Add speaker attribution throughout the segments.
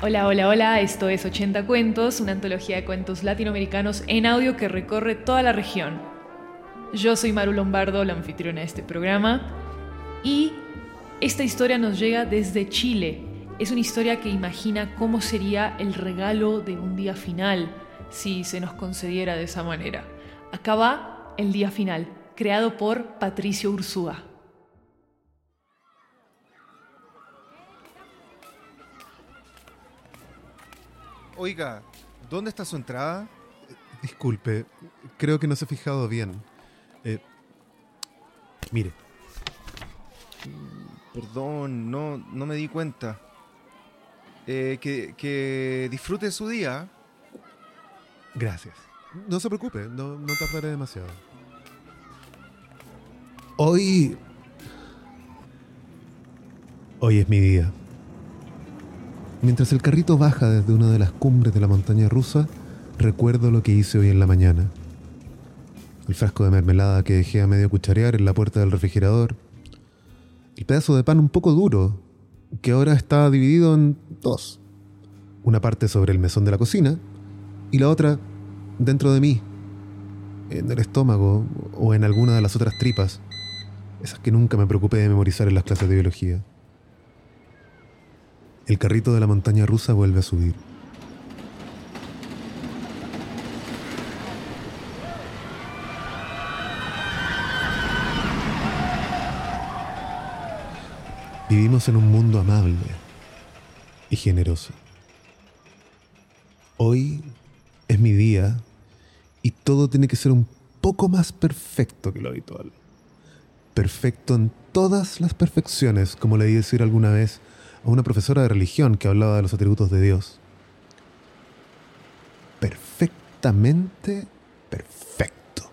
Speaker 1: Hola, hola, hola, esto es 80 Cuentos, una antología de cuentos latinoamericanos en audio que recorre toda la región. Yo soy Maru Lombardo, la anfitriona de este programa, y esta historia nos llega desde Chile. Es una historia que imagina cómo sería el regalo de un día final si se nos concediera de esa manera. Acá va el día final, creado por Patricio Ursúa.
Speaker 2: Oiga, ¿dónde está su entrada?
Speaker 3: Disculpe, creo que no se ha fijado bien. Eh, mire,
Speaker 2: Perdón, no, no me di cuenta. Eh, que, que disfrute su día.
Speaker 3: gracias. No se preocupe, no, no tardaré demasiado. Hoy... Hoy es mi día. Mientras el carrito baja desde una de las cumbres de la montaña rusa, recuerdo lo que hice hoy en la mañana. El frasco de mermelada que dejé a medio cucharear en la puerta del refrigerador. El pedazo de pan un poco duro, que ahora está dividido en dos. Una parte sobre el mesón de la cocina y la otra dentro de mí, en el estómago o en alguna de las otras tripas, esas que nunca me preocupé de memorizar en las clases de biología. El carrito de la montaña rusa vuelve a subir. Vivimos en un mundo amable y generoso. Hoy es mi día y todo tiene que ser un poco más perfecto que lo habitual. Perfecto en todas las perfecciones, como leí decir alguna vez a una profesora de religión que hablaba de los atributos de Dios. Perfectamente perfecto.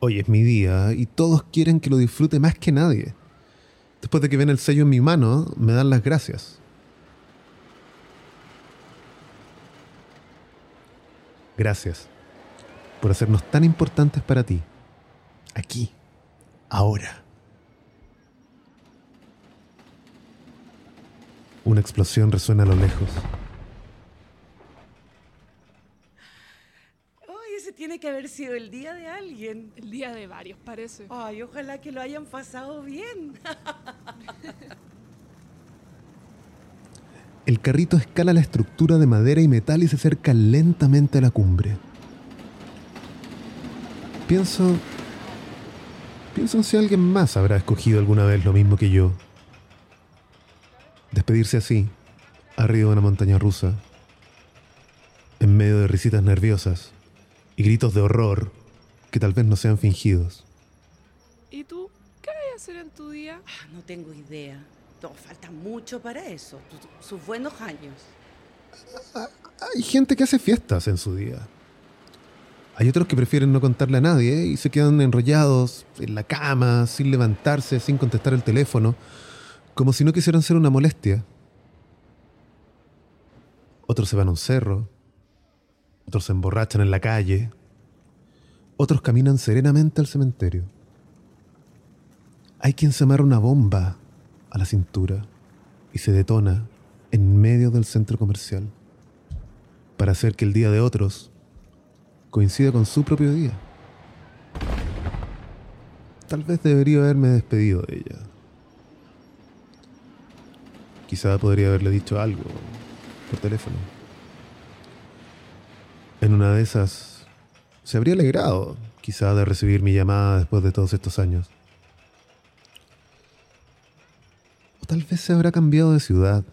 Speaker 3: Hoy es mi día y todos quieren que lo disfrute más que nadie. Después de que ven el sello en mi mano, me dan las gracias. Gracias por hacernos tan importantes para ti. Aquí, ahora. Una explosión resuena a lo lejos.
Speaker 4: Ay, ese tiene que haber sido el día de alguien.
Speaker 5: El día de varios, parece.
Speaker 4: Ay, ojalá que lo hayan pasado bien.
Speaker 3: El carrito escala la estructura de madera y metal y se acerca lentamente a la cumbre. Pienso... Pienso en si alguien más habrá escogido alguna vez lo mismo que yo. Despedirse así, arriba de una montaña rusa, en medio de risitas nerviosas y gritos de horror que tal vez no sean fingidos.
Speaker 5: ¿Y tú? ¿Qué vas a hacer en tu día?
Speaker 4: Ah, no tengo idea. No, falta mucho para eso. Sus buenos años.
Speaker 3: Hay gente que hace fiestas en su día. Hay otros que prefieren no contarle a nadie y se quedan enrollados en la cama, sin levantarse, sin contestar el teléfono, como si no quisieran ser una molestia. Otros se van a un cerro, otros se emborrachan en la calle, otros caminan serenamente al cementerio. Hay quien se amarra una bomba a la cintura y se detona en medio del centro comercial para hacer que el día de otros coincida con su propio día. Tal vez debería haberme despedido de ella. Quizá podría haberle dicho algo por teléfono. En una de esas, se habría alegrado, quizá, de recibir mi llamada después de todos estos años. O tal vez se habrá cambiado de ciudad.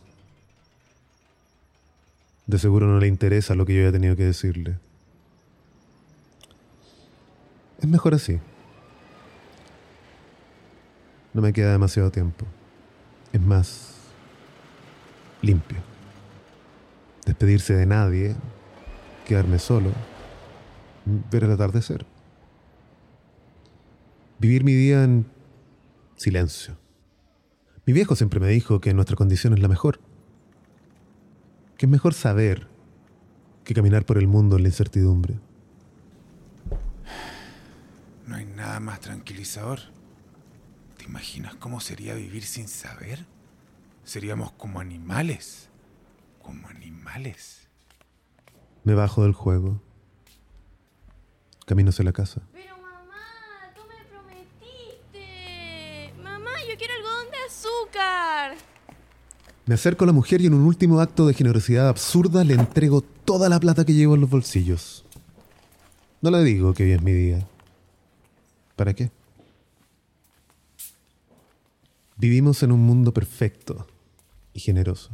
Speaker 3: De seguro no le interesa lo que yo haya tenido que decirle. Es mejor así. No me queda demasiado tiempo. Es más limpio. Despedirse de nadie, quedarme solo, ver el atardecer. Vivir mi día en silencio. Mi viejo siempre me dijo que nuestra condición es la mejor. Que es mejor saber que caminar por el mundo en la incertidumbre.
Speaker 6: No hay nada más tranquilizador. ¿Te imaginas cómo sería vivir sin saber? Seríamos como animales. Como animales.
Speaker 3: Me bajo del juego. Camino hacia la casa.
Speaker 7: Pero mamá, tú me prometiste. Mamá, yo quiero algodón de azúcar.
Speaker 3: Me acerco a la mujer y en un último acto de generosidad absurda le entrego toda la plata que llevo en los bolsillos. No le digo que hoy es mi día. ¿Para qué? Vivimos en un mundo perfecto y generoso.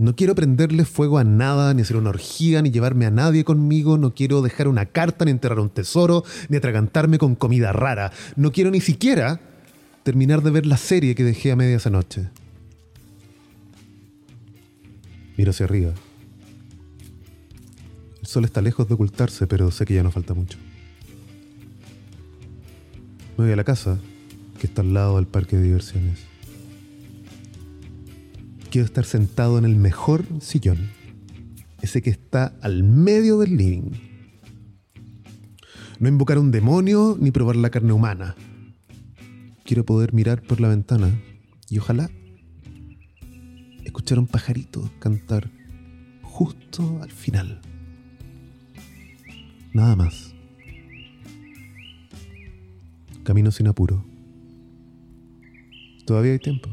Speaker 3: No quiero prenderle fuego a nada, ni hacer una orgía, ni llevarme a nadie conmigo. No quiero dejar una carta, ni enterrar un tesoro, ni atragantarme con comida rara. No quiero ni siquiera terminar de ver la serie que dejé a medias anoche. Miro hacia arriba. El sol está lejos de ocultarse, pero sé que ya no falta mucho. Me voy a la casa, que está al lado del parque de diversiones. Quiero estar sentado en el mejor sillón, ese que está al medio del living. No invocar un demonio ni probar la carne humana. Quiero poder mirar por la ventana y ojalá escuchar a un pajarito cantar justo al final. Nada más. Camino sin apuro. Todavía hay tiempo.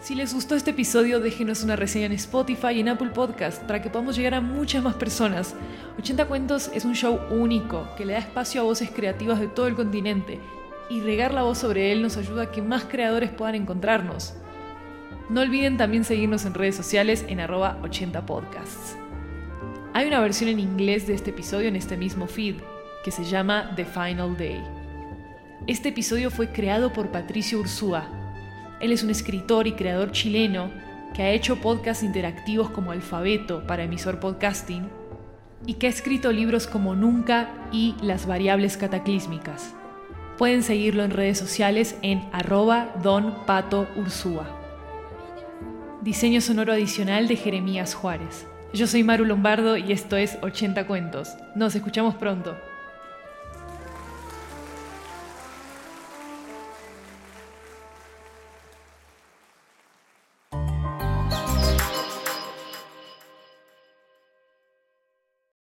Speaker 1: Si les gustó este episodio, déjenos una reseña en Spotify y en Apple Podcast para que podamos llegar a muchas más personas. 80 Cuentos es un show único que le da espacio a voces creativas de todo el continente y regar la voz sobre él nos ayuda a que más creadores puedan encontrarnos. No olviden también seguirnos en redes sociales en arroba 80 podcasts. Hay una versión en inglés de este episodio en este mismo feed, que se llama The Final Day. Este episodio fue creado por Patricio Ursúa. Él es un escritor y creador chileno que ha hecho podcasts interactivos como Alfabeto para emisor podcasting y que ha escrito libros como Nunca y Las variables cataclísmicas. Pueden seguirlo en redes sociales en arroba Don Pato Ursúa. Diseño sonoro adicional de Jeremías Juárez. Yo soy Maru Lombardo y esto es 80 Cuentos. Nos escuchamos pronto.